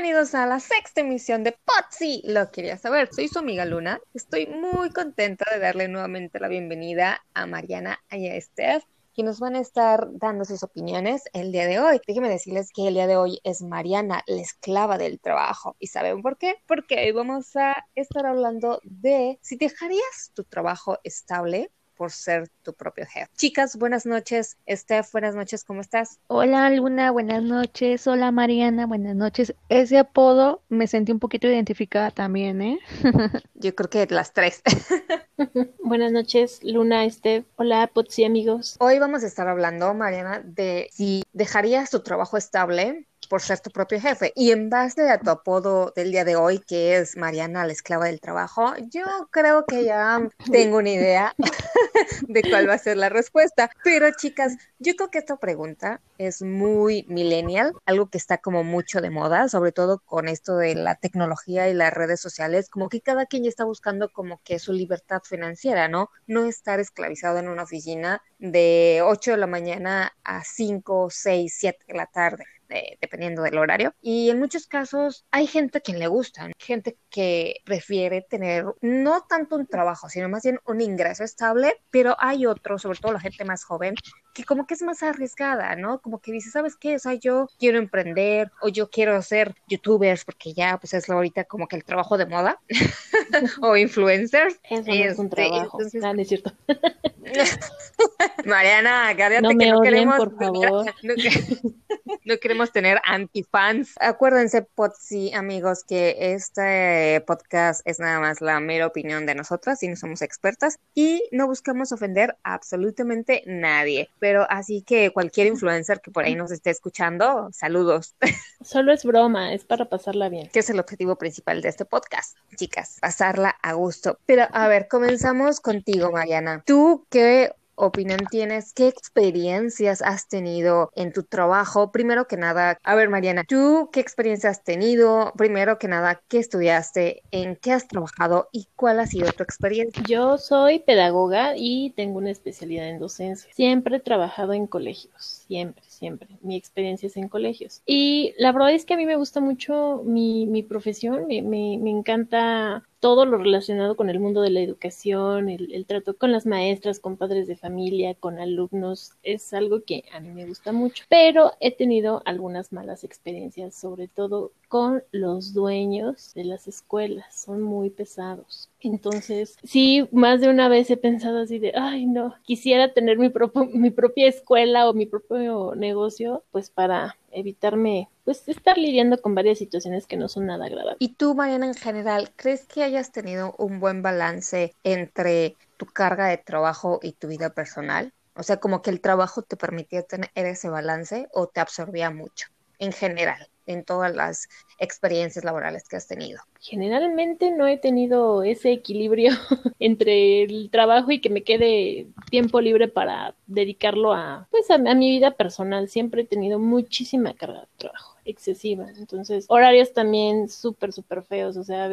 Bienvenidos a la sexta emisión de Potsi. Lo quería saber. Soy su amiga Luna. Estoy muy contenta de darle nuevamente la bienvenida a Mariana y a Steph que nos van a estar dando sus opiniones el día de hoy. Déjenme decirles que el día de hoy es Mariana, la esclava del trabajo. ¿Y saben por qué? Porque hoy vamos a estar hablando de si dejarías tu trabajo estable por ser tu propio jefe. Chicas, buenas noches. Steph, buenas noches, ¿cómo estás? Hola Luna, buenas noches. Hola Mariana, buenas noches. Ese apodo me sentí un poquito identificada también, ¿eh? Yo creo que las tres. buenas noches, Luna, Steph. Hola, Potsi amigos. Hoy vamos a estar hablando, Mariana, de si dejarías tu trabajo estable por ser tu propio jefe. Y en base a tu apodo del día de hoy, que es Mariana, la esclava del trabajo, yo creo que ya tengo una idea de cuál va a ser la respuesta. Pero chicas, yo creo que esta pregunta es muy millennial, algo que está como mucho de moda, sobre todo con esto de la tecnología y las redes sociales, como que cada quien ya está buscando como que su libertad financiera, ¿no? No estar esclavizado en una oficina de 8 de la mañana a 5, 6, 7 de la tarde dependiendo del horario. Y en muchos casos hay gente a quien le gusta, gente que prefiere tener no tanto un trabajo, sino más bien un ingreso estable, pero hay otros, sobre todo la gente más joven, que como que es más arriesgada, ¿no? Como que dice, ¿sabes qué? O sea, yo quiero emprender o yo quiero ser youtubers porque ya pues es ahorita como que el trabajo de moda o influencers. Eso no es un este, trabajo, entonces... no, es cierto. Mariana, cállate no que no queremos, por favor. No, queremos tener antifans. Acuérdense, Potsi, amigos, que este podcast es nada más la mera opinión de nosotras y no somos expertas y no buscamos ofender a absolutamente nadie. Pero así que cualquier influencer que por ahí nos esté escuchando, saludos. Solo es broma, es para pasarla bien. Que es el objetivo principal de este podcast, chicas, pasarla a gusto. Pero a ver, comenzamos contigo, Mariana. ¿Tú qué opinión tienes? ¿Qué experiencias has tenido en tu trabajo? Primero que nada, a ver, Mariana, ¿tú qué experiencias has tenido? Primero que nada, ¿qué estudiaste? ¿En qué has trabajado? ¿Y cuál ha sido tu experiencia? Yo soy pedagoga y tengo una especialidad en docencia. Siempre he trabajado en colegios, siempre siempre. Mi experiencia es en colegios. Y la verdad es que a mí me gusta mucho mi, profesión, me encanta todo lo relacionado con el mundo de la educación, el, trato con las maestras, con padres de familia, con alumnos, es algo que a mí me gusta mucho. Pero he tenido algunas malas experiencias, sobre todo con los dueños de las escuelas, son muy pesados. Entonces, sí, más de una vez he pensado así de, ay, no, quisiera tener mi, mi propia escuela o mi propio negocio, pues para evitarme pues estar lidiando con varias situaciones que no son nada agradables. ¿Y tú, Mariana, en general, crees que hayas tenido un buen balance entre tu carga de trabajo y tu vida personal? O sea, como que el trabajo te permitía tener ese balance o te absorbía mucho en general en todas las experiencias laborales que has tenido? Generalmente no he tenido ese equilibrio entre el trabajo y que me quede tiempo libre para dedicarlo a, pues, a, mi vida personal. Siempre he tenido muchísima carga de trabajo excesiva. Entonces, horarios también súper, súper feos. O sea,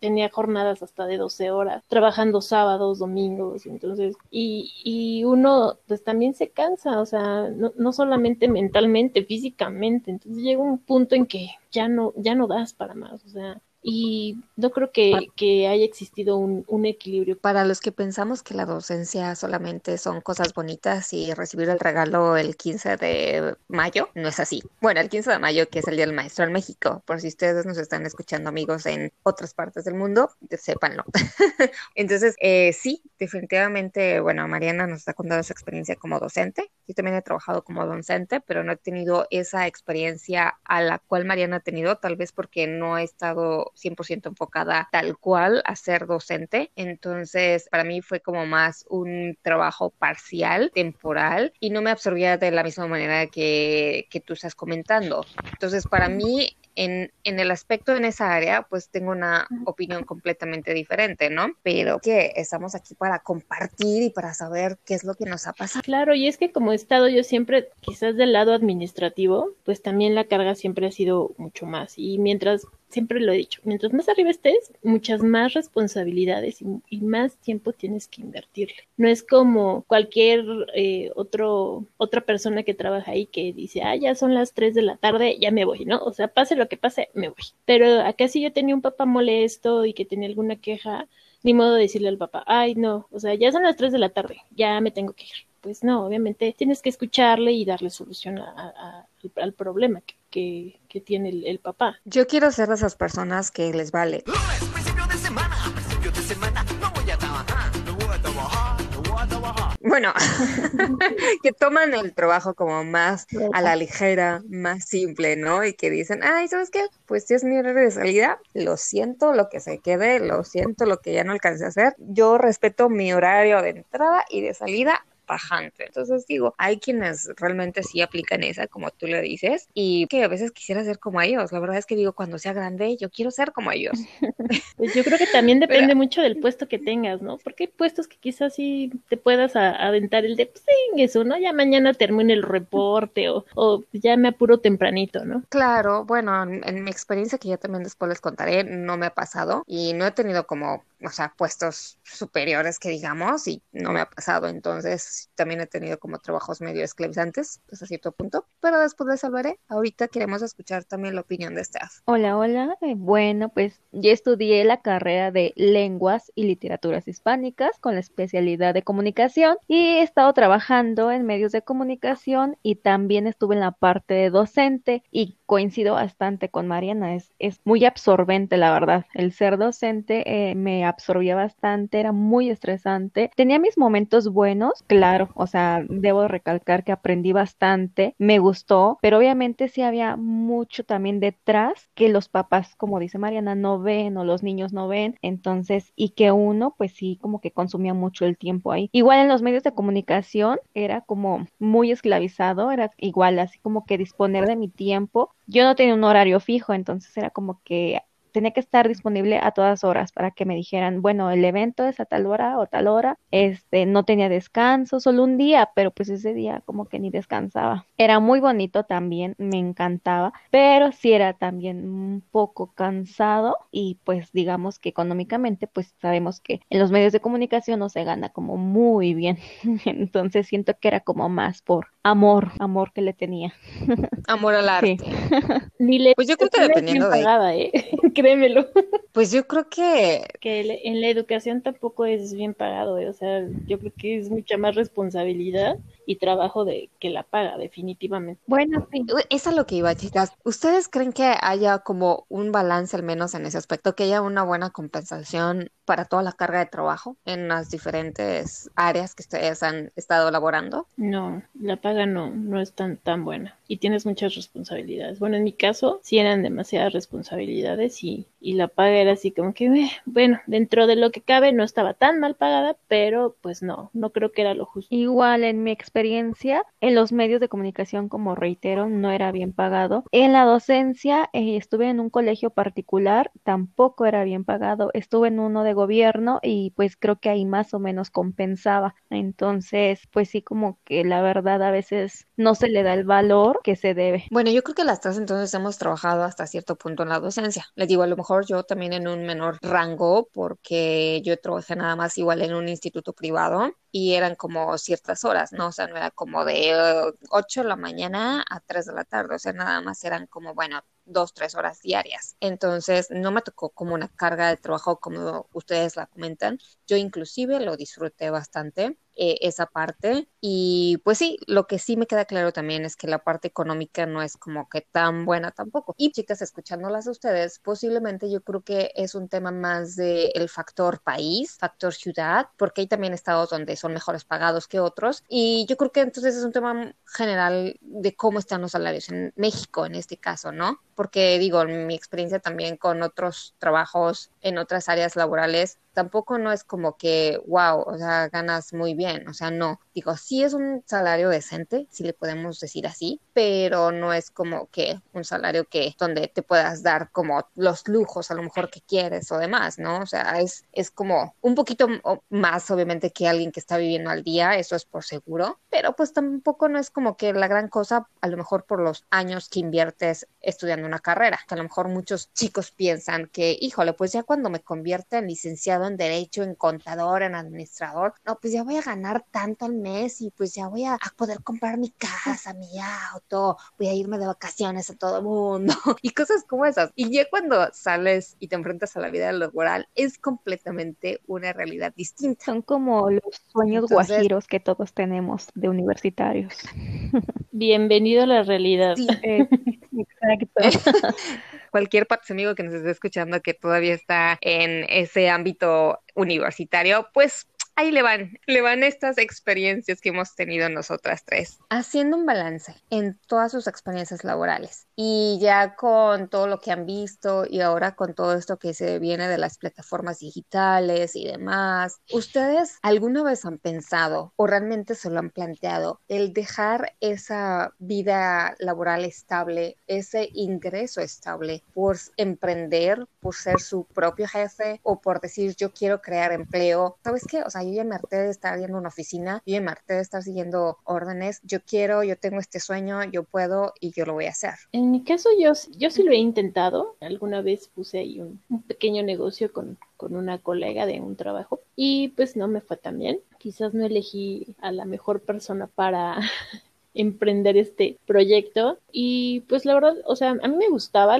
tenía jornadas hasta de 12 horas, trabajando sábados, domingos. Entonces, y, y uno pues también se cansa, o sea, no, no solamente mentalmente, físicamente. Entonces llega un punto en que ya no, ya no das para más. O sea, y no creo que, que haya existido un, un, equilibrio. Para los que pensamos que la docencia solamente son cosas bonitas y recibir el regalo el 15 de mayo, no es así. Bueno, el 15 de mayo, que es el Día del Maestro en México, por si ustedes nos están escuchando amigos en otras partes del mundo, sépanlo. Entonces, eh, sí, definitivamente, bueno, Mariana nos está contando su experiencia como docente. Yo también he trabajado como docente, pero no he tenido esa experiencia a la cual Mariana ha tenido, tal vez porque no he estado 100% enfocada tal cual a ser docente. Entonces, para mí fue como más un trabajo parcial, temporal, y no me absorbía de la misma manera que, que tú estás comentando. Entonces, para mí en, en, el aspecto en esa área, pues tengo una opinión completamente diferente, ¿no? Pero que estamos aquí para compartir y para saber qué es lo que nos ha pasado. Claro, y es que como he estado yo siempre, quizás del lado administrativo, pues también la carga siempre ha sido mucho más. Y mientras siempre lo he dicho, mientras más arriba estés, muchas más responsabilidades y, más tiempo tienes que invertirle. No es como cualquier eh, otro, otra persona que trabaja ahí que dice, ah, ya son las 3 de la tarde, ya me voy, ¿no? O sea, pase lo que pase, me voy. Pero acá si yo tenía un papá molesto y que tenía alguna queja, ni modo de decirle al papá, ay, no, o sea, ya son las 3 de la tarde, ya me tengo que ir. Pues no, obviamente tienes que escucharle y darle solución al, problema que, que, tiene el, el, papá. Yo quiero ser de esas personas que les vale. Bueno, que toman el trabajo como más a la ligera, más simple, ¿no? Y que dicen, ay, ¿sabes qué? Pues si es mi horario de salida, lo siento lo que se quede, lo siento lo que ya no alcancé a hacer. Yo respeto mi horario de entrada y de salida bajante. Entonces digo, hay quienes realmente sí aplican esa, como tú le dices, y que a veces quisiera ser como ellos. La verdad es que digo, cuando sea grande, yo quiero ser como ellos. Pues yo creo que también depende mucho del puesto que tengas, ¿no? Porque hay puestos que quizás sí te puedas aventar el de, pues eso, ¿no? Ya mañana termine el reporte o, o ya me apuro tempranito, ¿no? Claro, bueno, en mi experiencia que ya también después les contaré, no me ha pasado y no he tenido como o sea, puestos superiores que digamos, y no me ha pasado. Entonces, también he tenido como trabajos medio esclavizantes hasta cierto punto, pero después les salvaré. Ahorita queremos escuchar también la opinión de Steph. Hola, hola. Eh, bueno, pues yo estudié la carrera de lenguas y literaturas hispánicas con la especialidad de comunicación y he estado trabajando en medios de comunicación y también estuve en la parte de docente y coincido bastante con Mariana. Es, es muy absorbente, la verdad. El ser docente eh, me absorbía bastante, era muy estresante. Tenía mis momentos buenos, claro, o sea, debo recalcar que aprendí bastante, me gustó, pero obviamente sí había mucho también detrás que los papás, como dice Mariana, no ven o los niños no ven, entonces, y que uno, pues sí, como que consumía mucho el tiempo ahí. Igual en los medios de comunicación era como muy esclavizado, era igual así como que disponer de mi tiempo. Yo no tenía un horario fijo, entonces era como que tenía que estar disponible a todas horas para que me dijeran, bueno, el evento es a tal hora o tal hora, este, no tenía descanso, solo un día, pero pues ese día como que ni descansaba. Era muy bonito también, me encantaba, pero sí era también un poco cansado y pues digamos que económicamente pues sabemos que en los medios de comunicación no se gana como muy bien, entonces siento que era como más por amor, amor que le tenía. Amor al arte. pues yo creo que dependiendo de... ¿eh? Créemelo. Pues yo creo que... Que en la educación tampoco es bien pagado, ¿eh? o sea, yo creo que es mucha más responsabilidad y trabajo de que la paga, definitivamente. Bueno, sí. Es a lo que iba, chicas. ¿Ustedes creen que haya como un balance al menos en ese aspecto, que haya una buena compensación para toda la carga de trabajo en las diferentes áreas que ustedes han estado elaborando? No, la paga no, no es tan, tan buena y tienes muchas responsabilidades. Bueno, en mi caso sí eran demasiadas responsabilidades y, y la paga era así como que, eh, bueno, dentro de lo que cabe no estaba tan mal pagada, pero pues no, no creo que era lo justo. Igual en mi experiencia en los medios de comunicación, como reitero, no era bien pagado. En la docencia eh, estuve en un colegio particular, tampoco era bien pagado. Estuve en uno de gobierno y pues creo que ahí más o menos compensaba. Entonces, pues sí, como que la verdad a veces no se le da el valor que se debe. Bueno, yo creo que las tres entonces hemos trabajado hasta cierto punto en la docencia. Les digo, a lo mejor yo también en un menor rango porque yo trabajé nada más igual en un instituto privado y eran como ciertas horas, ¿no? O sea, no era como de 8 eh, de la mañana a 3 de la tarde, o sea, nada más eran como, bueno, dos, tres horas diarias. Entonces, no me tocó como una carga de trabajo como ustedes la comentan. Yo inclusive lo disfruté bastante. Eh, esa parte. Y pues sí, lo que sí me queda claro también es que la parte económica no es como que tan buena tampoco. Y chicas, escuchándolas a ustedes, posiblemente yo creo que es un tema más del el factor país, factor ciudad, porque hay también estados donde son mejores pagados que otros. Y yo creo que entonces es un tema general de cómo están los salarios en México en este caso, ¿no? Porque digo, mi experiencia también con otros trabajos en otras áreas laborales, tampoco no es como que, wow, o sea, ganas muy bien, o sea, no. Digo, sí es un salario decente, si le podemos decir así, pero no es como que un salario que donde te puedas dar como los lujos a lo mejor que quieres o demás, ¿no? O sea, es, es como un poquito más obviamente que alguien que está viviendo al día, eso es por seguro, pero pues tampoco no es como que la gran cosa, a lo mejor por los años que inviertes estudiando una carrera, que a lo mejor muchos chicos piensan que, híjole, pues ya cuando me convierta en licenciado licenciado en Derecho, en contador, en administrador, no, pues ya voy a ganar tanto al mes y pues ya voy a, poder comprar mi casa, mi auto, voy a irme de vacaciones a todo el mundo y cosas como esas. Y ya cuando sales y te enfrentas a la vida laboral, es completamente una realidad distinta. Son como los sueños guajiros que todos tenemos de universitarios. Bienvenido a la realidad. Sí. Eh, exacto. Cualquier parte amigo que nos esté escuchando que todavía está en ese ámbito universitario, pues ahí le van, le van estas experiencias que hemos tenido nosotras tres, haciendo un balance en todas sus experiencias laborales. Y ya con todo lo que han visto y ahora con todo esto que se viene de las plataformas digitales y demás, ¿ustedes alguna vez han pensado o realmente se lo han planteado el dejar esa vida laboral estable, ese ingreso estable por emprender, por ser su propio jefe o por decir yo quiero crear empleo? ¿Sabes qué? O sea, yo ya me harté de estar viendo una oficina, yo ya me harté de estar siguiendo órdenes, yo quiero, yo tengo este sueño, yo puedo y yo lo voy a hacer. En mi caso yo, yo sí lo he intentado, alguna vez puse ahí un, pequeño negocio con, con una colega de un trabajo y pues no me fue tan bien. Quizás no elegí a la mejor persona para emprender este proyecto. Y pues la verdad, o sea, a mí me gustaba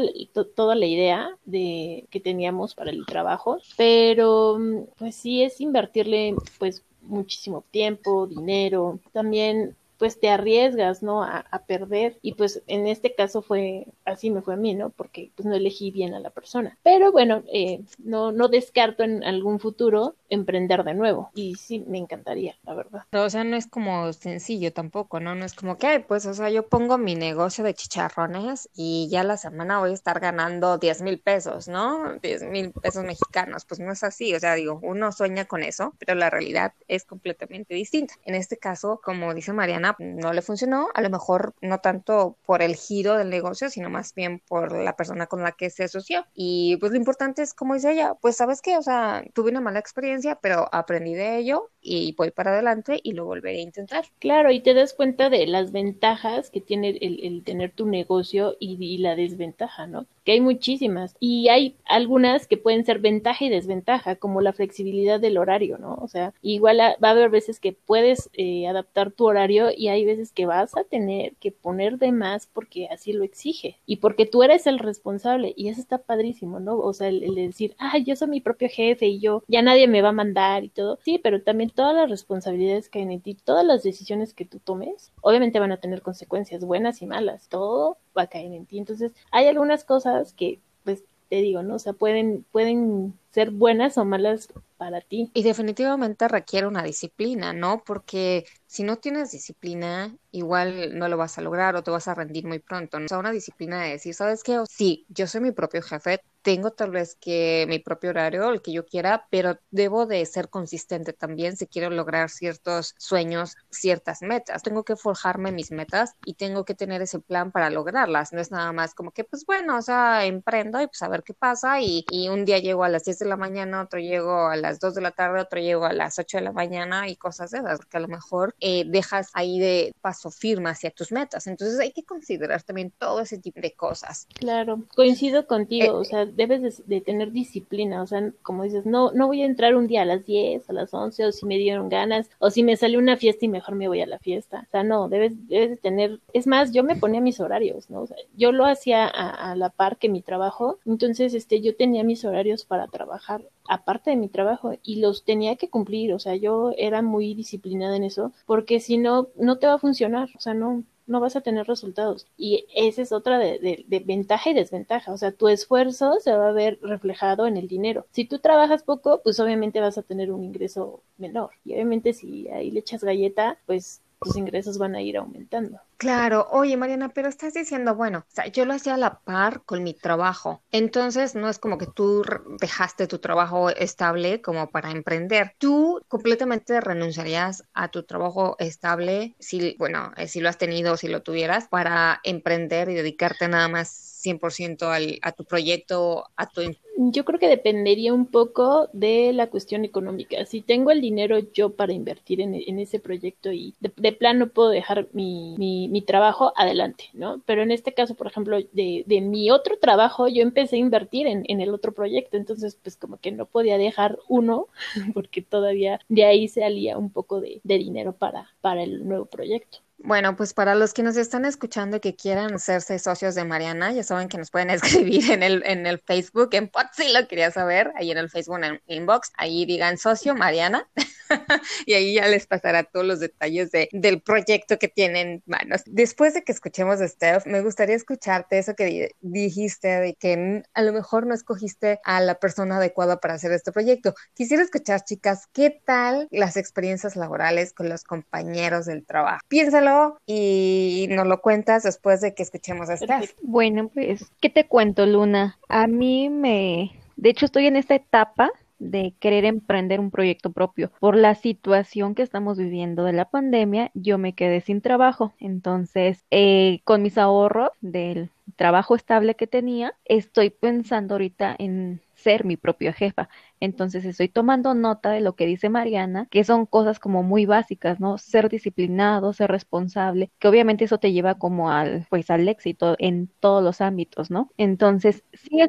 toda la idea de que teníamos para el trabajo, pero pues sí es invertirle pues muchísimo tiempo, dinero, también pues te arriesgas, ¿no? A, perder. Y pues en este caso fue, así me fue a mí, ¿no? Porque pues no elegí bien a la persona. Pero bueno, eh, no, no descarto en algún futuro emprender de nuevo. Y sí, me encantaría, la verdad. o sea, no es como sencillo tampoco, ¿no? No es como que, pues, o sea, yo pongo mi negocio de chicharrones y ya la semana voy a estar ganando 10 mil pesos, ¿no? 10 mil pesos mexicanos. Pues no es así, o sea, digo, uno sueña con eso, pero la realidad es completamente distinta. En este caso, como dice Mariana, no le funcionó, a lo mejor no tanto por el giro del negocio, sino más bien por la persona con la que se asoció. Y pues lo importante es, como dice ella, pues sabes qué, o sea, tuve una mala experiencia, pero aprendí de ello y voy para adelante y lo volveré a intentar. Claro, y te das cuenta de las ventajas que tiene el, tener tu negocio y, y, la desventaja, ¿no? Que hay muchísimas y hay algunas que pueden ser ventaja y desventaja, como la flexibilidad del horario, ¿no? O sea, igual va a haber veces que puedes eh, adaptar tu horario y hay veces que vas a tener que poner de más porque así lo exige y porque tú eres el responsable y eso está padrísimo, ¿no? O sea, el, el decir, ah, yo soy mi propio jefe y yo ya nadie me va mandar y todo. Sí, pero también todas las responsabilidades que hay en ti, todas las decisiones que tú tomes, obviamente van a tener consecuencias buenas y malas, todo va a caer en ti. Entonces, hay algunas cosas que, pues, te digo, ¿no? O sea, pueden, pueden ser buenas o malas para ti. Y definitivamente requiere una disciplina, ¿no? Porque si no tienes disciplina, igual no lo vas a lograr o te vas a rendir muy pronto. ¿no? O sea, una disciplina de decir, ¿sabes qué? Sí, yo soy mi propio jefe, tengo tal vez que mi propio horario, el que yo quiera, pero debo de ser consistente también si quiero lograr ciertos sueños, ciertas metas. Tengo que forjarme mis metas y tengo que tener ese plan para lograrlas. No es nada más como que, pues bueno, o sea, emprendo y pues a ver qué pasa y, y un día llego a las 10 de la mañana, otro llego a las 2 de la tarde, otro llego a las 8 de la mañana y cosas de esas, porque a lo mejor eh, dejas ahí de paso firme hacia tus metas. Entonces hay que considerar también todo ese tipo de cosas. Claro, coincido contigo, eh, o sea, debes de, tener disciplina, o sea, como dices, no, no voy a entrar un día a las 10, a las 11, o si me dieron ganas, o si me salió una fiesta y mejor me voy a la fiesta. O sea, no, debes, debes de tener, es más, yo me ponía mis horarios, ¿no? O sea, yo lo hacía a, a la par que mi trabajo, entonces, este, yo tenía mis horarios para trabajar aparte de mi trabajo y los tenía que cumplir, o sea, yo era muy disciplinada en eso, porque si no, no te va a funcionar, o sea, no, no vas a tener resultados. Y esa es otra de, de, ventaja y desventaja. O sea, tu esfuerzo se va a ver reflejado en el dinero. Si tú trabajas poco, pues obviamente vas a tener un ingreso menor. Y obviamente si ahí le echas galleta, pues tus ingresos van a ir aumentando. Claro, oye Mariana, pero estás diciendo, bueno, o sea, yo lo hacía a la par con mi trabajo, entonces no es como que tú dejaste tu trabajo estable como para emprender. Tú completamente renunciarías a tu trabajo estable, si, bueno, eh, si lo has tenido, si lo tuvieras, para emprender y dedicarte nada más 100% al, a tu proyecto, a tu yo creo que dependería un poco de la cuestión económica. Si tengo el dinero yo para invertir en, ese proyecto y de, plano puedo dejar mi, mi, trabajo adelante, ¿no? Pero en este caso, por ejemplo, de, de mi otro trabajo, yo empecé a invertir en, en, el otro proyecto, entonces pues como que no podía dejar uno porque todavía de ahí se alía un poco de, de dinero para, para el nuevo proyecto. Bueno, pues para los que nos están escuchando y que quieran hacerse socios de Mariana, ya saben que nos pueden escribir en el, en el Facebook, en Pot si lo quería saber, ahí en el Facebook, en inbox, ahí digan socio Mariana, y ahí ya les pasará todos los detalles de, del proyecto que tienen manos. Después de que escuchemos a Steph, me gustaría escucharte eso que dijiste de que a lo mejor no escogiste a la persona adecuada para hacer este proyecto. Quisiera escuchar, chicas, ¿qué tal las experiencias laborales con los compañeros del trabajo? Piénsalo y nos lo cuentas después de que escuchemos Steph. Bueno, pues, ¿qué te cuento, Luna? A mí me... De hecho, estoy en esta etapa de querer emprender un proyecto propio. Por la situación que estamos viviendo de la pandemia, yo me quedé sin trabajo. Entonces, eh, con mis ahorros del trabajo estable que tenía, estoy pensando ahorita en ser mi propia jefa. Entonces estoy tomando nota de lo que dice Mariana, que son cosas como muy básicas, ¿no? Ser disciplinado, ser responsable, que obviamente eso te lleva como al, pues al éxito en todos los ámbitos, ¿no? Entonces, sí es...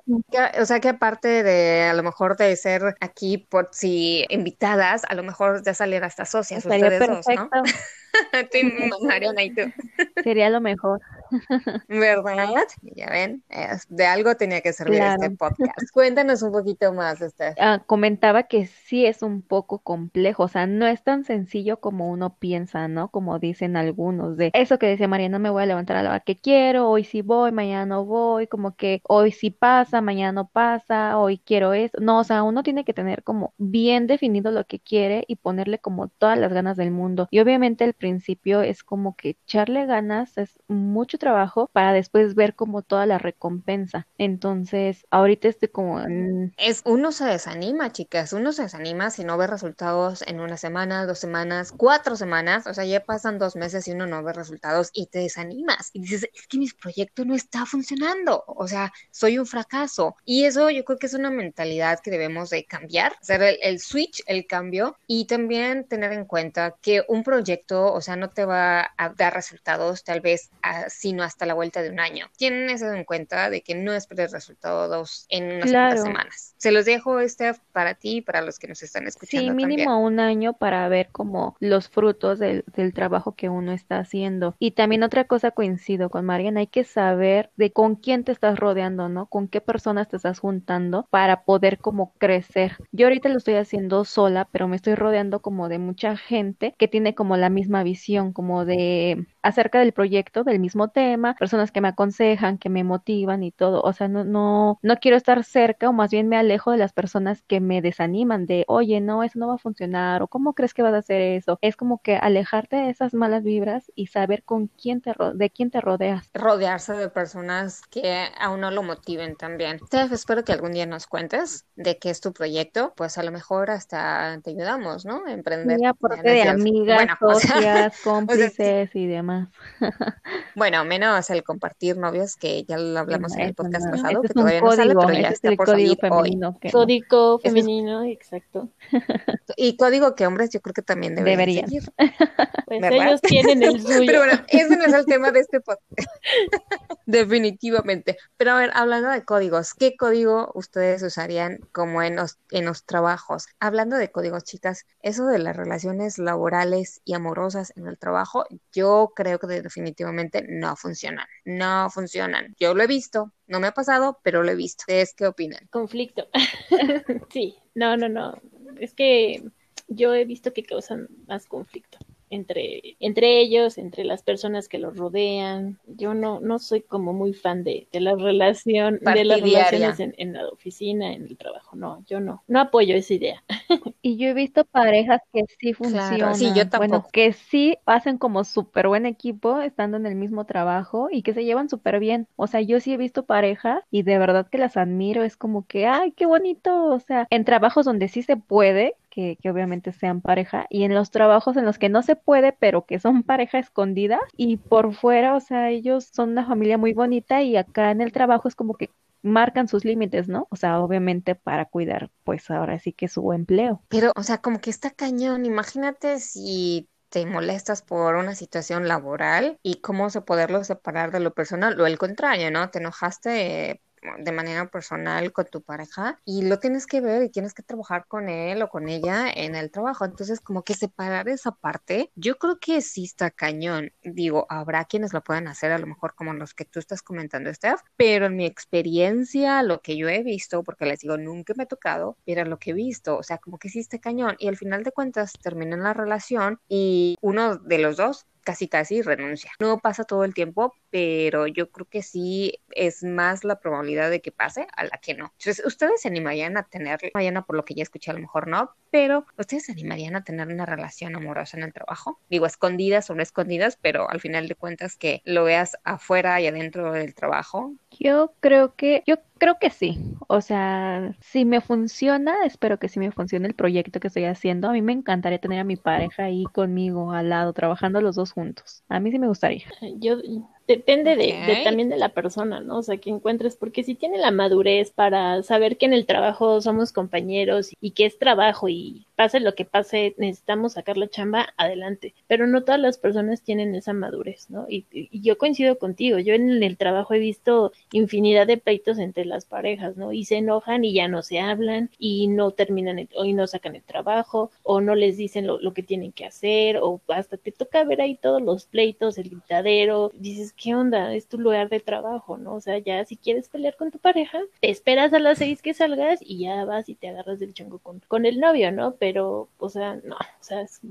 O sea que aparte de a lo mejor de ser aquí por si invitadas, a lo mejor ya saliera hasta socias ustedes dos, ¿no? Mariana y tú. Sería lo mejor. ¿Verdad? Ya ven, de algo tenía que servir este podcast. Cuéntanos un poquito más, este. comentaba que sí es un poco complejo, o sea, no es tan sencillo como uno piensa, ¿no? Como dicen algunos, de eso que decía María, no me voy a levantar a la hora que quiero, hoy sí voy, mañana no voy, como que hoy sí pasa, mañana no pasa, hoy quiero esto. No, o sea, uno tiene que tener como bien definido lo que quiere y ponerle como todas las ganas del mundo. Y obviamente el principio es como que echarle ganas, es mucho trabajo para después ver como toda la recompensa. Entonces, ahorita estoy como... Es, uno se desanima, chicas, uno se desanima si no ve resultados en una semana, dos semanas, cuatro semanas, o sea, ya pasan dos meses y uno no ve resultados y te desanimas y dices, es que mi proyecto no está funcionando, o sea, soy un fracaso. Y eso yo creo que es una mentalidad que debemos de cambiar, hacer el, el switch, el cambio y también tener en cuenta que un proyecto, o sea, no te va a dar resultados tal vez así sino hasta la vuelta de un año. Tienen eso en cuenta de que no esperes resultados en unas claro. semanas. Se los dejo, este para ti y para los que nos están escuchando. Sí, mínimo un año para ver como los frutos del, del trabajo que uno está haciendo. Y también otra cosa coincido con Mariana, hay que saber de con quién te estás rodeando, ¿no? Con qué personas te estás juntando para poder como crecer. Yo ahorita lo estoy haciendo sola, pero me estoy rodeando como de mucha gente que tiene como la misma visión, como de acerca del proyecto, del mismo tema, personas que me aconsejan, que me motivan y todo. O sea, no, no, no quiero estar cerca o más bien me alejo de las personas que me desaniman de, oye, no, eso no va a funcionar o cómo crees que vas a hacer eso. Es como que alejarte de esas malas vibras y saber con quién te de quién te rodeas. Rodearse de personas que a uno lo motiven también. Te espero que algún día nos cuentes de qué es tu proyecto, pues a lo mejor hasta te ayudamos, ¿no? emprender. Sí, aparte de amigas, socias, cómplices y demás. Bueno, menos el compartir novios, que ya lo hablamos en el podcast pasado, que todavía no sale, pero ya está por salir femenino, Código femenino, exacto. Y código que hombres yo creo que también deberían, seguir. Pues ellos tienen el suyo. Pero bueno, ese no es el tema de este podcast. Definitivamente. Pero a ver, hablando de códigos, ¿qué código ustedes usarían como en los, en los trabajos? Hablando de códigos, chicas, eso de las relaciones laborales y amorosas en el trabajo, yo creo creo que definitivamente no funcionan. No funcionan. Yo lo he visto, no me ha pasado, pero lo he visto. ¿Ustedes qué opinan? Conflicto. sí, no, no, no. Es que yo he visto que causan más conflicto entre, entre ellos, entre las personas que los rodean. Yo no, no soy como muy fan de, de la relación, de las relaciones en, en, la oficina, en el trabajo. No, yo no, no apoyo esa idea. Y yo he visto parejas que sí funcionan. sí, yo Bueno, que sí hacen como súper buen equipo estando en el mismo trabajo y que se llevan súper bien. O sea, yo sí he visto parejas y de verdad que las admiro. Es como que, ay, qué bonito. O sea, en trabajos donde sí se puede, que, obviamente sean pareja y en los trabajos en los que no se puede, pero que son pareja escondida y por fuera, o sea, ellos son una familia muy bonita y acá en el trabajo es como que marcan sus límites, ¿no? O sea, obviamente para cuidar, pues ahora sí que su empleo. Pero, o sea, como que está cañón. Imagínate si te molestas por una situación laboral y cómo se poderlo separar de lo personal o el contrario, ¿no? Te enojaste de manera personal con tu pareja y lo tienes que ver y tienes que trabajar con él o con ella en el trabajo. Entonces, como que separar esa parte, yo creo que sí está cañón. Digo, habrá quienes lo puedan hacer, a lo mejor como los que tú estás comentando, Steph, pero en mi experiencia, lo que yo he visto, porque les digo, nunca me ha tocado, pero lo que he visto, o sea, como que sí está cañón y al final de cuentas terminan la relación y uno de los dos casi casi renuncia. No pasa todo el tiempo, pero yo creo que sí es más la probabilidad de que pase a la que no. Entonces, ustedes se animarían a tener, mañana por lo que ya escuché, a lo mejor no, pero ustedes se animarían a tener una relación amorosa en el trabajo. Digo, escondidas o no escondidas, pero al final de cuentas que lo veas afuera y adentro del trabajo. Yo creo que, yo creo que sí. O sea, si me funciona, espero que sí me funcione el proyecto que estoy haciendo. A mí me encantaría tener a mi pareja ahí conmigo al lado, trabajando los dos juntos. A mí sí me gustaría. Yo, Depende de, también de la persona, ¿no? O sea, que encuentres, porque si tiene la madurez para saber que en el trabajo somos compañeros y que es trabajo y pase lo que pase, necesitamos sacar la chamba adelante. Pero no todas las personas tienen esa madurez, ¿no? Y, yo coincido contigo, yo en el trabajo he visto infinidad de pleitos entre las parejas, ¿no? Y se enojan y ya no se hablan y no terminan el, o y no sacan el trabajo o no les dicen lo, lo que tienen que hacer o hasta te toca ver ahí todos los pleitos, el gritadero, dices, ¿qué onda? Es tu lugar de trabajo, ¿no? O sea, ya si quieres pelear con tu pareja, te esperas a las seis que salgas y ya vas y te agarras del chongo con, con el novio, ¿no? Pero, o sea, no, o sea, es...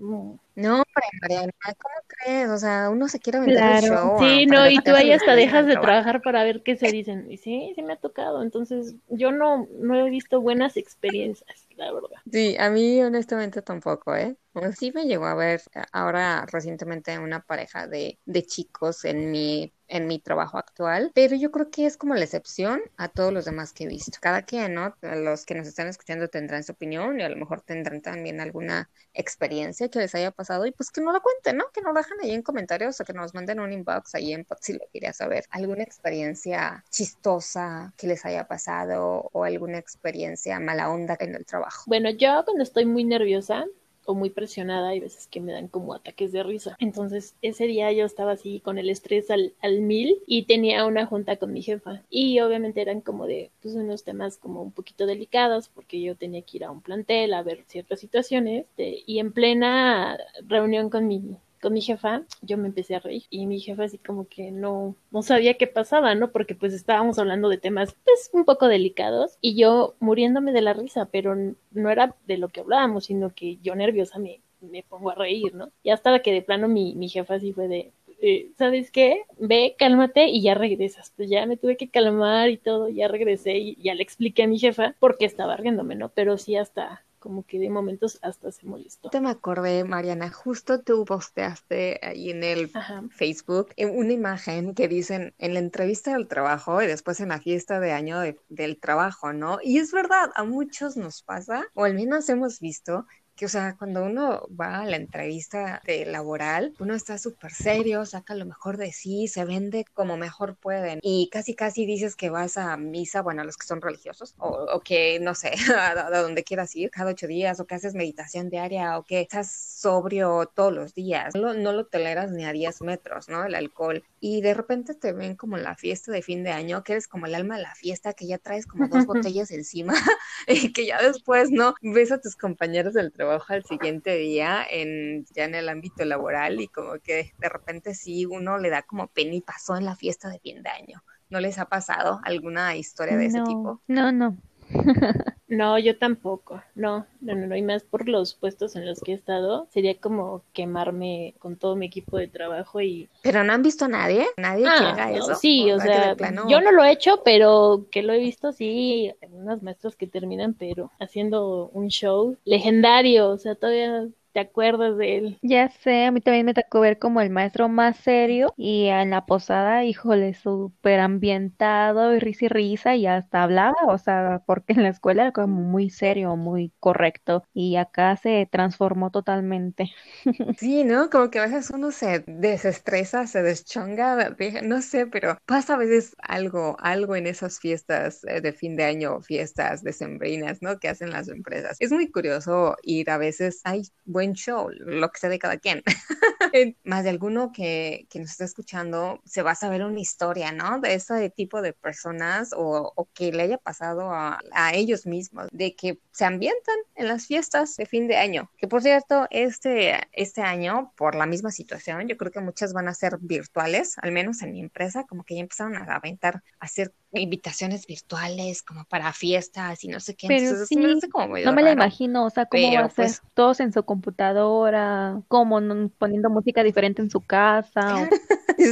No, Mariana, ¿cómo crees? O sea, uno se quiere vender claro. show. Sí, no, y tú ahí hasta dejas de trabajar para ver qué se dicen. Y sí, sí me ha tocado. Entonces, yo no, no he visto buenas experiencias, la verdad. Sí, a mí honestamente tampoco, ¿eh? Sí me llegó a ver ahora recientemente una pareja de, de chicos en mi en mi trabajo actual, pero yo creo que es como la excepción a todos los demás que he visto. Cada quien, ¿no? Los que nos están escuchando tendrán su opinión y a lo mejor tendrán también alguna experiencia que les haya pasado y pues que no la cuenten, ¿no? Que no lo dejen ahí en comentarios o que nos manden un inbox ahí en si lo quería saber. Alguna experiencia chistosa que les haya pasado o alguna experiencia mala onda en el trabajo. Bueno, yo cuando estoy muy nerviosa, o muy presionada, hay veces que me dan como ataques de risa. Entonces, ese día yo estaba así con el estrés al, al mil y tenía una junta con mi jefa. Y obviamente eran como de, pues, unos temas como un poquito delicados, porque yo tenía que ir a un plantel a ver ciertas situaciones. De, y en plena reunión con mi con mi jefa, yo me empecé a reír y mi jefa así como que no, no sabía qué pasaba, ¿no? Porque pues estábamos hablando de temas pues un poco delicados y yo muriéndome de la risa, pero no era de lo que hablábamos, sino que yo nerviosa me, me pongo a reír, ¿no? Y hasta que de plano mi, mi jefa así fue de, eh, ¿sabes qué? Ve, cálmate y ya regresas. Pues ya me tuve que calmar y todo, ya regresé y ya le expliqué a mi jefa por qué estaba riéndome, ¿no? Pero sí hasta como que de momentos hasta se molestó. Te me acordé, Mariana, justo tú posteaste ahí en el Facebook una imagen que dicen en la entrevista del trabajo y después en la fiesta de año del trabajo, ¿no? Y es verdad, a muchos nos pasa, o al menos hemos visto que, o sea, cuando uno va a la entrevista de laboral, uno está súper serio, saca lo mejor de sí, se vende como mejor pueden y casi casi dices que vas a misa, bueno, a los que son religiosos, o, que, no sé, a, donde quieras ir cada ocho días, o que haces meditación diaria, o que estás sobrio todos los días, no, no lo toleras ni a 10 metros, ¿no? El alcohol. Y de repente te ven como la fiesta de fin de año, que eres como el alma de la fiesta, que ya traes como dos botellas encima y que ya después, ¿no? Ves a tus compañeros del trabajo trabajo al siguiente día en, ya en el ámbito laboral y como que de repente sí uno le da como pena y pasó en la fiesta de fin de año. ¿No les ha pasado alguna historia de ese tipo? No, no. No, yo tampoco. No, no, no, no. Y más por los puestos en los que he estado. Sería como quemarme con todo mi equipo de trabajo y. Pero no han visto a nadie. Nadie que ah, haga eso. Sí, o, sea, yo no lo he hecho, pero que lo he visto, sí. Unos maestros que terminan, pero haciendo un show legendario. O sea, todavía te acuerdas de él. Ya sé, a mí también me tocó ver como el maestro más serio y en la posada, híjole, súper ambientado y risa y risa y hasta hablaba, o sea, porque en la escuela era como muy serio, muy correcto y acá se transformó totalmente. Sí, ¿no? Como que a veces uno se desestresa, se deschonga, no sé, pero pasa a veces algo, algo en esas fiestas eh, de fin de año, fiestas decembrinas, ¿no? Que hacen las empresas. Es muy curioso ir a veces, hay buen show, lo que sea de cada quien. Más de alguno que, que, nos está escuchando se va a saber una historia, ¿no? De ese tipo de personas o, o que le haya pasado a, a, ellos mismos, de que se ambientan en las fiestas de fin de año. Que por cierto, este, este año, por la misma situación, yo creo que muchas van a ser virtuales, al menos en mi empresa, como que ya empezaron a aventar, a hacer invitaciones virtuales como para fiestas y no sé qué. Pero Entonces, sí, me como no me la imagino, o sea, cómo va Pero, a ser pues- todos en su computadora, como poniendo música diferente en su casa. o-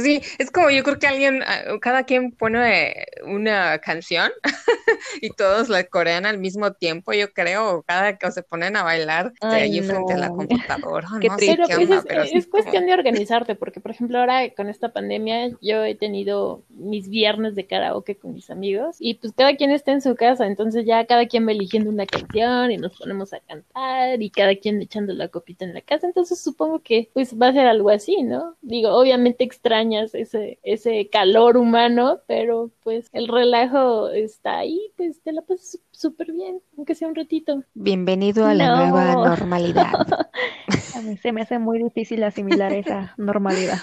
Sí, es como yo creo que alguien, ah, cada quien pone una canción y todos la corean al mismo tiempo, yo creo, cada que se ponen a bailar de Ay, allí frente a la no. computadora, Qué no sé triste. Pero qué onda, es, pero sí es como- cuestión de organizarte, porque por ejemplo ahora con esta pandemia yo he tenido mis viernes de karaoke con mis amigos y pues cada quien está en su casa, entonces ya cada quien va eligiendo una canción y nos ponemos a cantar y cada quien echando la copita en la casa, entonces supongo que pues va a ser algo así, ¿no? Digo, obviamente ese, ese calor humano, pero pues el relajo está ahí, pues te la pasas súper bien, aunque sea un ratito. Bienvenido a la No. nueva normalidad. A mí se me hace muy difícil asimilar esa normalidad.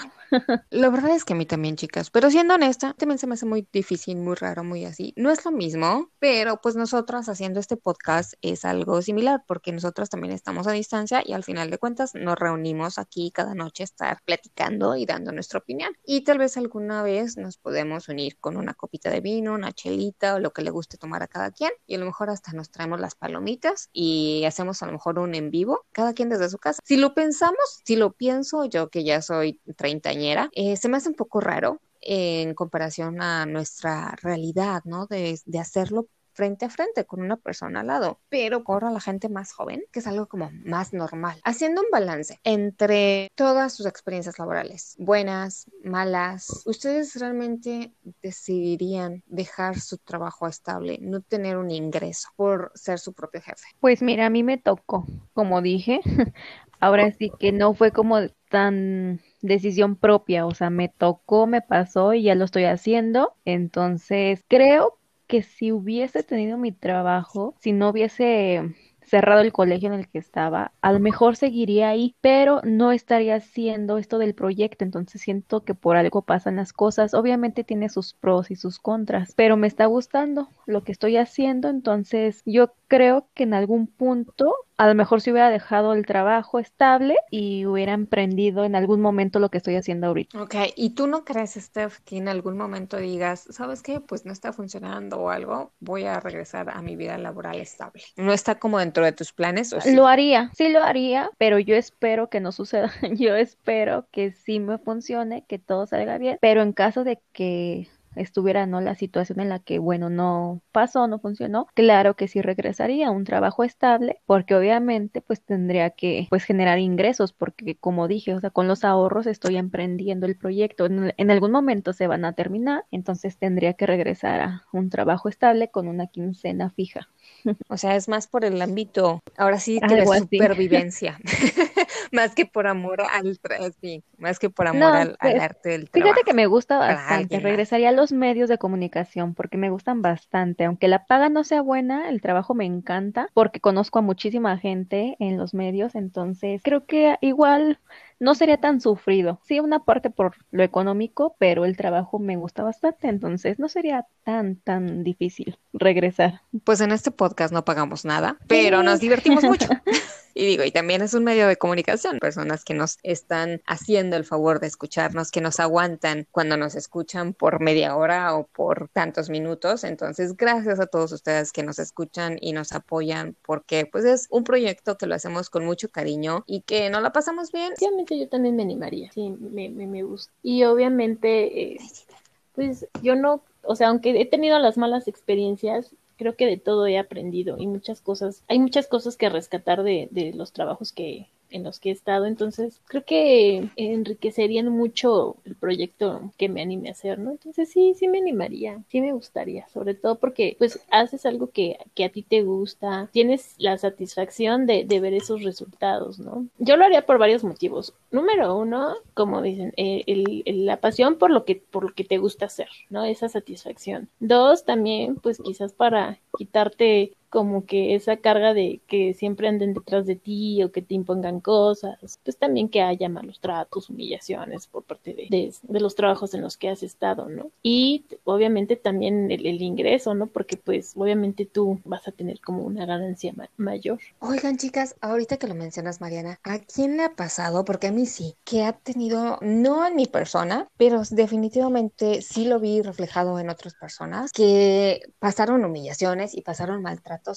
La verdad es que a mí también, chicas, pero siendo honesta, también se me hace muy difícil, muy raro, muy así. No es lo mismo, pero pues nosotras haciendo este podcast es algo similar porque nosotras también estamos a distancia y al final de cuentas nos reunimos aquí cada noche a estar platicando y dando nuestra opinión. Y tal vez alguna vez nos podemos unir con una copita de vino, una chelita o lo que le guste tomar a cada quien y lo mejor hasta nos traemos las palomitas y hacemos a lo mejor un en vivo, cada quien desde su casa. Si lo pensamos, si lo pienso yo que ya soy treintañera, eh, se me hace un poco raro en comparación a nuestra realidad, ¿no? De, de hacerlo frente a frente con una persona al lado, pero ahora la gente más joven, que es algo como más normal, haciendo un balance entre todas sus experiencias laborales, buenas, malas, ustedes realmente decidirían dejar su trabajo estable, no tener un ingreso por ser su propio jefe. Pues mira, a mí me tocó, como dije, ahora sí que no fue como tan decisión propia, o sea, me tocó, me pasó y ya lo estoy haciendo, entonces creo que si hubiese tenido mi trabajo, si no hubiese cerrado el colegio en el que estaba, a lo mejor seguiría ahí, pero no estaría haciendo esto del proyecto, entonces siento que por algo pasan las cosas, obviamente tiene sus pros y sus contras, pero me está gustando lo que estoy haciendo, entonces yo creo que en algún punto a lo mejor si hubiera dejado el trabajo estable y hubiera emprendido en algún momento lo que estoy haciendo ahorita. Ok, ¿y tú no crees, Steph, que en algún momento digas, ¿sabes qué? Pues no está funcionando o algo, voy a regresar a mi vida laboral estable. ¿No está como dentro de tus planes o sí? Lo haría, sí lo haría, pero yo espero que no suceda. Yo espero que sí me funcione, que todo salga bien, pero en caso de que estuviera no la situación en la que bueno no pasó no funcionó claro que sí regresaría a un trabajo estable porque obviamente pues tendría que pues generar ingresos porque como dije o sea con los ahorros estoy emprendiendo el proyecto en, en algún momento se van a terminar entonces tendría que regresar a un trabajo estable con una quincena fija. O sea, es más por el ámbito, ahora sí que de supervivencia, más que por amor al sí, más que por amor No, al, al pues, arte del Fíjate trabajo. que me gusta bastante. Regresaría a los medios de comunicación porque me gustan bastante. Aunque la paga no sea buena, el trabajo me encanta porque conozco a muchísima gente en los medios. Entonces, creo que igual no sería tan sufrido. Sí, una parte por lo económico, pero el trabajo me gusta bastante. Entonces, no sería tan, tan difícil regresar. Pues en este podcast no pagamos nada, pero nos divertimos mucho. Y digo, y también es un medio de comunicación, personas que nos están haciendo el favor de escucharnos, que nos aguantan cuando nos escuchan por media hora o por tantos minutos. Entonces, gracias a todos ustedes que nos escuchan y nos apoyan, porque pues es un proyecto que lo hacemos con mucho cariño y que nos la pasamos bien. Obviamente yo también me animaría, sí, me, me, me gusta. Y obviamente, eh, pues yo no, o sea, aunque he tenido las malas experiencias, creo que de todo he aprendido y muchas cosas, hay muchas cosas que rescatar de, de los trabajos que, en los que he estado, entonces creo que enriquecerían mucho el proyecto que me anime a hacer, ¿no? Entonces sí, sí me animaría, sí me gustaría, sobre todo porque pues haces algo que, que a ti te gusta, tienes la satisfacción de, de, ver esos resultados, ¿no? Yo lo haría por varios motivos. Número uno, como dicen, eh, el, la pasión por lo que por lo que te gusta hacer, ¿no? Esa satisfacción. Dos, también, pues quizás para quitarte como que esa carga de que siempre anden detrás de ti o que te impongan cosas, pues también que haya malos tratos, humillaciones por parte de, de, los trabajos en los que has estado, ¿no? Y obviamente también el, ingreso, ¿no? Porque pues obviamente tú vas a tener como una ganancia mayor. Oigan chicas, ahorita que lo mencionas Mariana, ¿a quién le ha pasado? Porque a mí sí, que ha tenido, no en mi persona, pero definitivamente sí lo vi reflejado en otras personas, que pasaron humillaciones y pasaron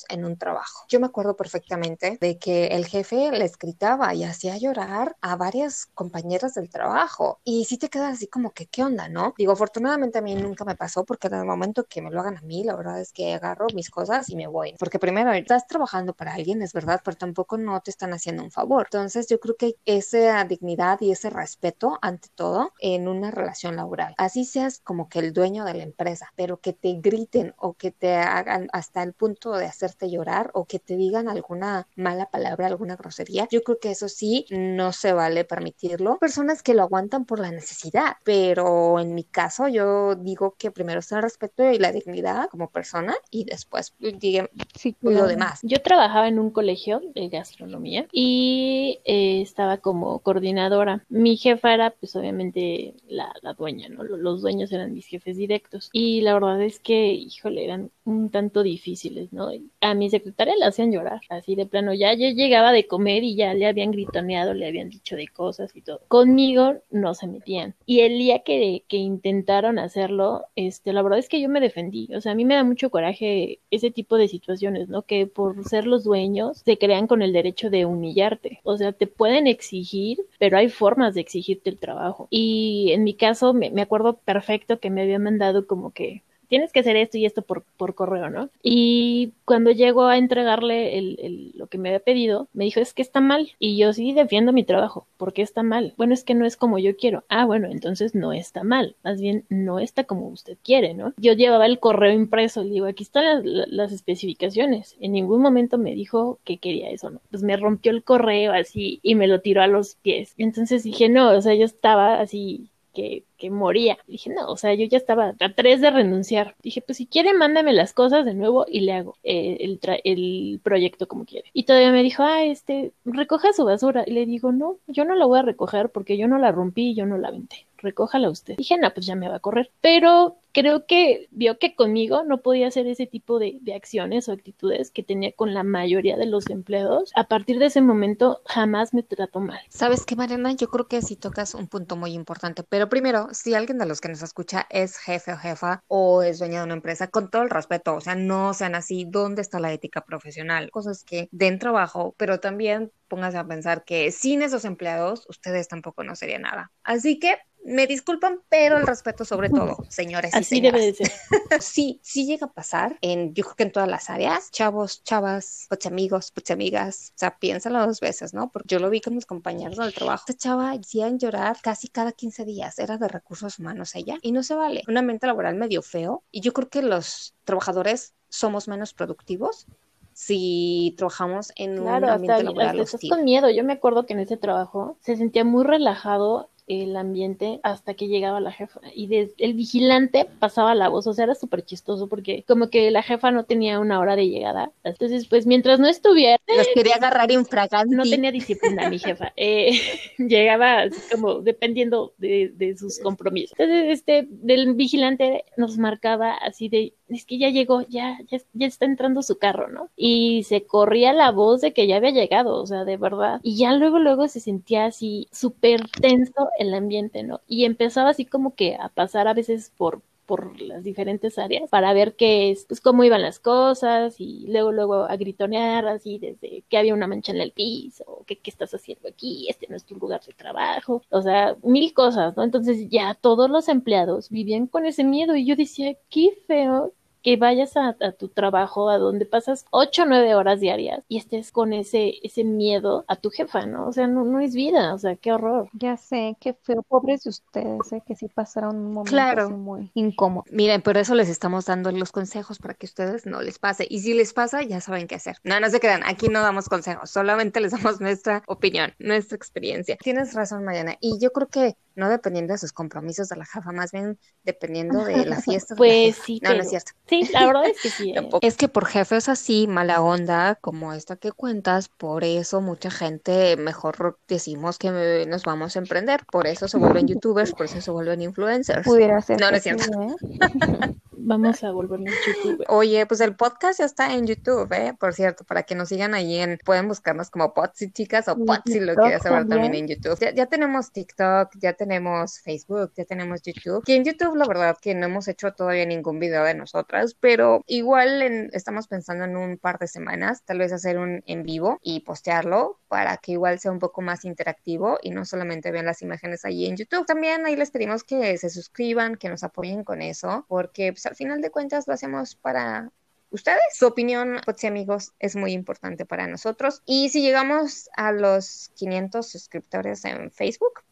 en un trabajo. Yo me acuerdo perfectamente de que el jefe les gritaba y hacía llorar a varias compañeras del trabajo. Y sí te quedas así como que, ¿qué onda, no? Digo, afortunadamente a mí nunca me pasó porque en el momento que me lo hagan a mí, la verdad es que agarro mis cosas y me voy. Porque primero, estás trabajando para alguien, es verdad, pero tampoco no te están haciendo un favor. Entonces yo creo que esa dignidad y ese respeto ante todo en una relación laboral. Así seas como que el dueño de la empresa, pero que te griten o que te hagan hasta el punto de hacerte llorar o que te digan alguna mala palabra, alguna grosería. Yo creo que eso sí no se vale permitirlo. Personas que lo aguantan por la necesidad, pero en mi caso yo digo que primero está el respeto y la dignidad como persona y después digan sí, lo demás. Yo trabajaba en un colegio de gastronomía y eh, estaba como coordinadora. Mi jefa era pues obviamente la, la dueña, ¿no? Los dueños eran mis jefes directos y la verdad es que, híjole, eran un tanto difíciles, ¿no? A mi secretaria la hacían llorar, así de plano, ya yo llegaba de comer y ya le habían gritoneado, le habían dicho de cosas y todo. Conmigo no se metían. Y el día que, que intentaron hacerlo, este, la verdad es que yo me defendí, o sea, a mí me da mucho coraje ese tipo de situaciones, ¿no? Que por ser los dueños se crean con el derecho de humillarte, o sea, te pueden exigir, pero hay formas de exigirte el trabajo. Y en mi caso, me, me acuerdo perfecto que me había mandado como que tienes que hacer esto y esto por, correo, ¿no? Y cuando llego a entregarle lo que me había pedido, me dijo, es que está mal. Y yo sí defiendo mi trabajo. ¿Por qué está mal? Bueno, es que no es como yo quiero. Ah, bueno, entonces no está mal. Más bien, no está como usted quiere, ¿no? Yo llevaba el correo impreso, le digo, aquí están las, las especificaciones. En ningún momento me dijo que quería eso, ¿no? Pues me rompió el correo así y me lo tiró a los pies. Entonces dije, no, o sea, yo estaba así que, que moría. dije, no, o sea, yo ya estaba a tres de renunciar. Dije, pues si quiere, mándame las cosas de nuevo y le hago eh, el, el proyecto como quiere. Y todavía me dijo, ah, este, recoja su basura. Y le digo, no, yo no la voy a recoger porque yo no la rompí y yo no la aventé recójala usted. Dije, no, pues ya me va a correr. Pero creo que vio que conmigo no podía hacer ese tipo de, de, acciones o actitudes que tenía con la mayoría de los empleados. A partir de ese momento jamás me trató mal. Sabes qué, Mariana, yo creo que sí tocas un punto muy importante. Pero primero, si alguien de los que nos escucha es jefe o jefa o es dueña de una empresa, con todo el respeto, o sea, no sean así, ¿dónde está la ética profesional? Cosas que den trabajo, pero también póngase a pensar que sin esos empleados ustedes tampoco no sería nada. Así que me disculpan, pero el respeto sobre todo, señores. Así y debe de ser. sí, sí llega a pasar en, yo creo que en todas las áreas, chavos, chavas, amigos, amigas, o sea, piénsalo dos veces, ¿no? Porque yo lo vi con mis compañeros del trabajo. Esta chava en llorar casi cada 15 días, era de recursos humanos ella, y no se vale. Un ambiente laboral medio feo, y yo creo que los trabajadores somos menos productivos si trabajamos en un ambiente laboral hasta estás con miedo. Yo me acuerdo que en ese trabajo se sentía muy relajado el ambiente hasta que llegaba la jefa. Y de, el vigilante pasaba la voz, o sea, era súper chistoso porque como que la jefa no tenía una hora de llegada. Entonces, pues mientras no estuviera... Los quería agarrar infraganti. No tenía disciplina mi jefa. Eh, llegaba como dependiendo de, de sus compromisos. Entonces, este, del vigilante nos marcaba así de, es que ya llegó, ya, ya, ya está entrando su carro, ¿no? Y se corría la voz de que ya había llegado, o sea, de verdad. Y ya luego, luego se sentía así súper tenso el ambiente, ¿no? Y empezaba así como que a pasar a veces por por las diferentes áreas para ver qué es, pues cómo iban las cosas y luego luego a gritonear así desde que había una mancha en el piso, o qué, qué estás haciendo aquí, este no es tu lugar de trabajo, o sea, mil cosas, ¿no? Entonces ya todos los empleados vivían con ese miedo y yo decía, qué feo que vayas a, tu trabajo, a donde pasas ocho o nueve horas diarias y estés con ese, ese miedo a tu jefa, ¿no? O sea, no, no es vida, o sea, qué horror. Ya sé, qué feo, pobres de ustedes, ¿eh? que sí pasaron un momento muy incómodo. Miren, por eso les estamos dando los consejos para que ustedes no les pase. Y si les pasa, ya saben qué hacer. No, no se quedan, aquí no damos consejos, solamente les damos nuestra opinión, nuestra experiencia. Tienes razón, Mariana. Y yo creo que no dependiendo de sus compromisos de la jefa, más bien dependiendo de la fiesta. pues sí, no, no es cierto. Sí, la verdad es que sí. ¿eh? Es que por jefes así, mala onda, como esta que cuentas, por eso mucha gente mejor decimos que nos vamos a emprender, por eso se vuelven youtubers, por eso se vuelven influencers. Pudiera ser. No, no es cierto. ¿eh? Vamos a volvernos youtubers. Oye, pues el podcast ya está en YouTube, ¿eh? Por cierto, para que nos sigan ahí en, pueden buscarnos como Potsy Chicas o Potsy, lo que saber también en YouTube. Ya, ya tenemos TikTok, ya tenemos Facebook, ya tenemos YouTube. Y en YouTube, la verdad que no hemos hecho todavía ningún video de nosotras, pero igual estamos pensando en un par de semanas, tal vez hacer un en vivo y postearlo para que igual sea un poco más interactivo y no solamente vean las imágenes ahí en YouTube. También ahí les pedimos que se suscriban, que nos apoyen con eso, porque pues, al final de cuentas lo hacemos para ustedes. Su opinión, pues amigos, es muy importante para nosotros. Y si llegamos a los 500 suscriptores en Facebook,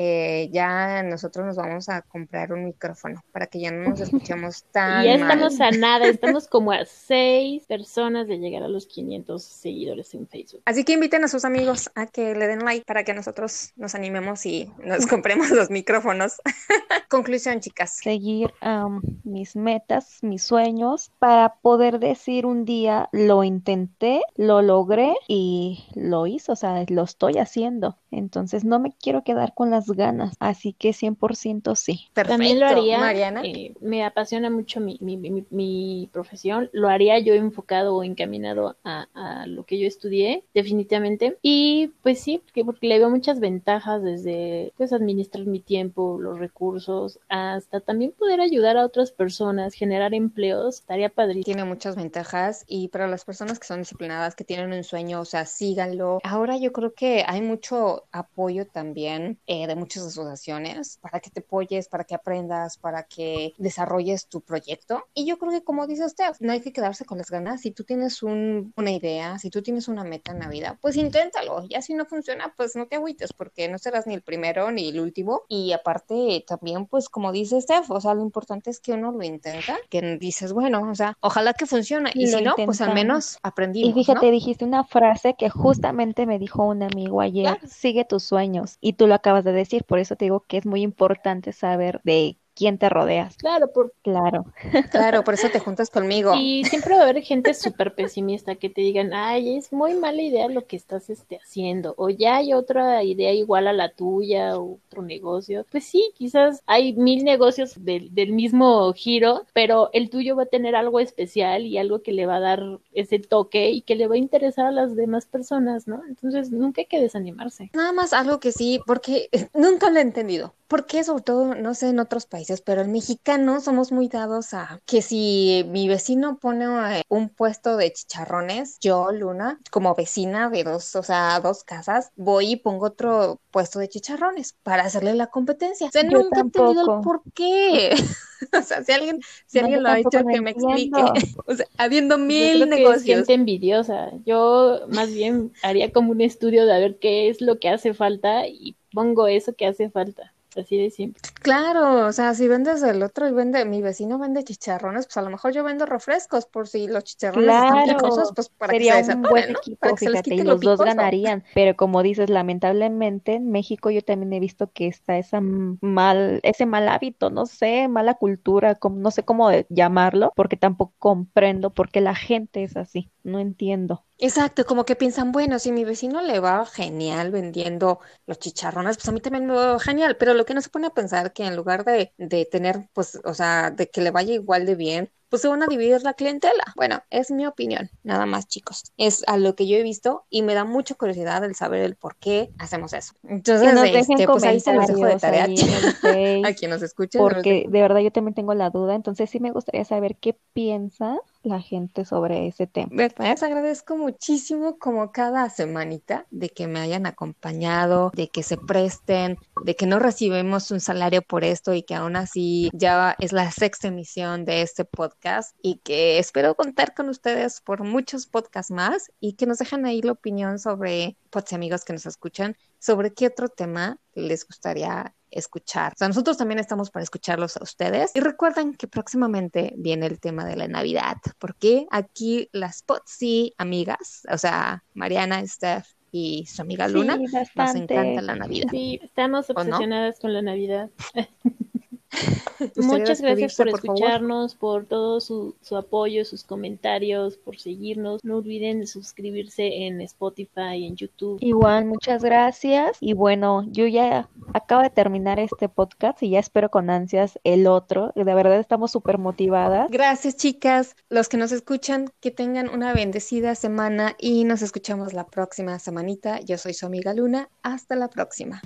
eh, ya nosotros nos vamos a comprar un micrófono para que ya no nos escuchemos tan. Y ya estamos a nada, estamos como a seis personas de llegar a los 500 seguidores en Facebook. Así que inviten a sus amigos a que le den like para que nosotros nos animemos y nos compremos los micrófonos. Conclusión, chicas. Seguir mis metas, mis sueños, para poder decir un día lo intenté, lo logré y lo hice, o sea, lo estoy haciendo. Entonces no me quiero quedar con las ganas, así que 100% sí. Perfecto. También lo haría, Mariana. Eh, me apasiona mucho mi, mi, mi, profesión, lo haría yo enfocado o encaminado a, a, lo que yo estudié, definitivamente. Y pues sí, porque, porque le veo muchas ventajas desde pues administrar mi tiempo, los recursos, hasta también poder ayudar a otras personas, generar empleos, estaría padrísimo. Tiene muchas ventajas y para las personas que son disciplinadas, que tienen un sueño, o sea, síganlo. Ahora yo creo que hay mucho apoyo también eh, de muchas asociaciones para que te apoyes, para que aprendas, para que desarrolles tu proyecto. Y yo creo que como dice usted, no hay que quedarse con las ganas. Si tú tienes una idea, si tú tienes una meta en la vida, pues inténtalo. Ya si no funciona, pues no te agüites porque no serás ni el primero ni el último. Y aparte también, pues como dice Steph, o sea, lo importante es que uno lo intenta, que dices, bueno, o sea, ojalá que funcione. Y, si no, pues al menos aprendimos. Y fíjate, dijiste una frase que justamente me dijo un amigo ayer, sigue tus sueños. Y tú lo acabas de decir, por eso te digo que es muy importante saber de quién te rodeas. Claro, por... claro. Claro, por eso te juntas conmigo. Y siempre va a haber gente súper pesimista que te digan, ay, es muy mala idea lo que estás este, haciendo, o ya hay otra idea igual a la tuya, o otro negocio. Pues sí, quizás hay mil negocios del mismo giro, pero el tuyo va a tener algo especial y algo que le va a dar ese toque y que le va a interesar a las demás personas, ¿no? Entonces, nunca hay que desanimarse. Nada más algo que sí, porque nunca lo he entendido. ¿Por qué sobre todo, no sé, en otros países? pero el mexicano somos muy dados a que si mi vecino pone eh, un puesto de chicharrones, yo, Luna, como vecina de dos, o sea, dos casas, voy y pongo otro puesto de chicharrones para hacerle la competencia. O sea, nunca he entendido el por qué. o sea, si alguien, si alguien lo ha hecho, que me explique. o sea, habiendo mil negocios. Que es gente envidiosa. Yo más bien haría como un estudio de a ver qué es lo que hace falta y pongo eso que hace falta así de simple. Claro, o sea, si vendes el otro y vende, mi vecino vende chicharrones, pues a lo mejor yo vendo refrescos por si los chicharrones claro, están picosos, pues para sería que un buen equipo, fíjate, y los dos ganarían, pero como dices, lamentablemente en México yo también he visto que está esa mal, ese mal hábito, no sé, mala cultura, como, no sé cómo llamarlo, porque tampoco comprendo por qué la gente es así, no entiendo. Exacto, como que piensan, bueno, si mi vecino le va genial vendiendo los chicharrones, pues a mí también me va genial, pero lo que no se pone a pensar que en lugar de, de tener, pues, o sea, de que le vaya igual de bien, pues se van a dividir la clientela. Bueno, es mi opinión, nada más chicos. Es a lo que yo he visto y me da mucha curiosidad el saber el por qué hacemos eso. Entonces, este, pues ahí se los dejo de tarea a quien nos escuche. Porque de verdad yo también tengo la duda, entonces sí me gustaría saber qué piensa la gente sobre ese tema. Les agradezco muchísimo como cada semanita de que me hayan acompañado, de que se presten, de que no recibimos un salario por esto y que aún así ya es la sexta emisión de este podcast y que espero contar con ustedes por muchos podcasts más y que nos dejen ahí la opinión sobre, pues amigos que nos escuchan, sobre qué otro tema les gustaría escuchar. O sea, nosotros también estamos para escucharlos a ustedes. Y recuerden que próximamente viene el tema de la Navidad, porque aquí las Potsy amigas, o sea, Mariana, Steph y su amiga Luna, nos encanta la Navidad. Sí, estamos obsesionadas con la Navidad. Muchas gracias por, escucharnos, por todo su, su, apoyo, sus comentarios, por seguirnos. No olviden suscribirse en Spotify, en YouTube. Igual, muchas gracias. Y bueno, yo ya acabo de terminar este podcast y ya espero con ansias el otro. De verdad estamos súper motivadas. Gracias, chicas. Los que nos escuchan, que tengan una bendecida semana y nos escuchamos la próxima semanita. Yo soy su amiga Luna. Hasta la próxima.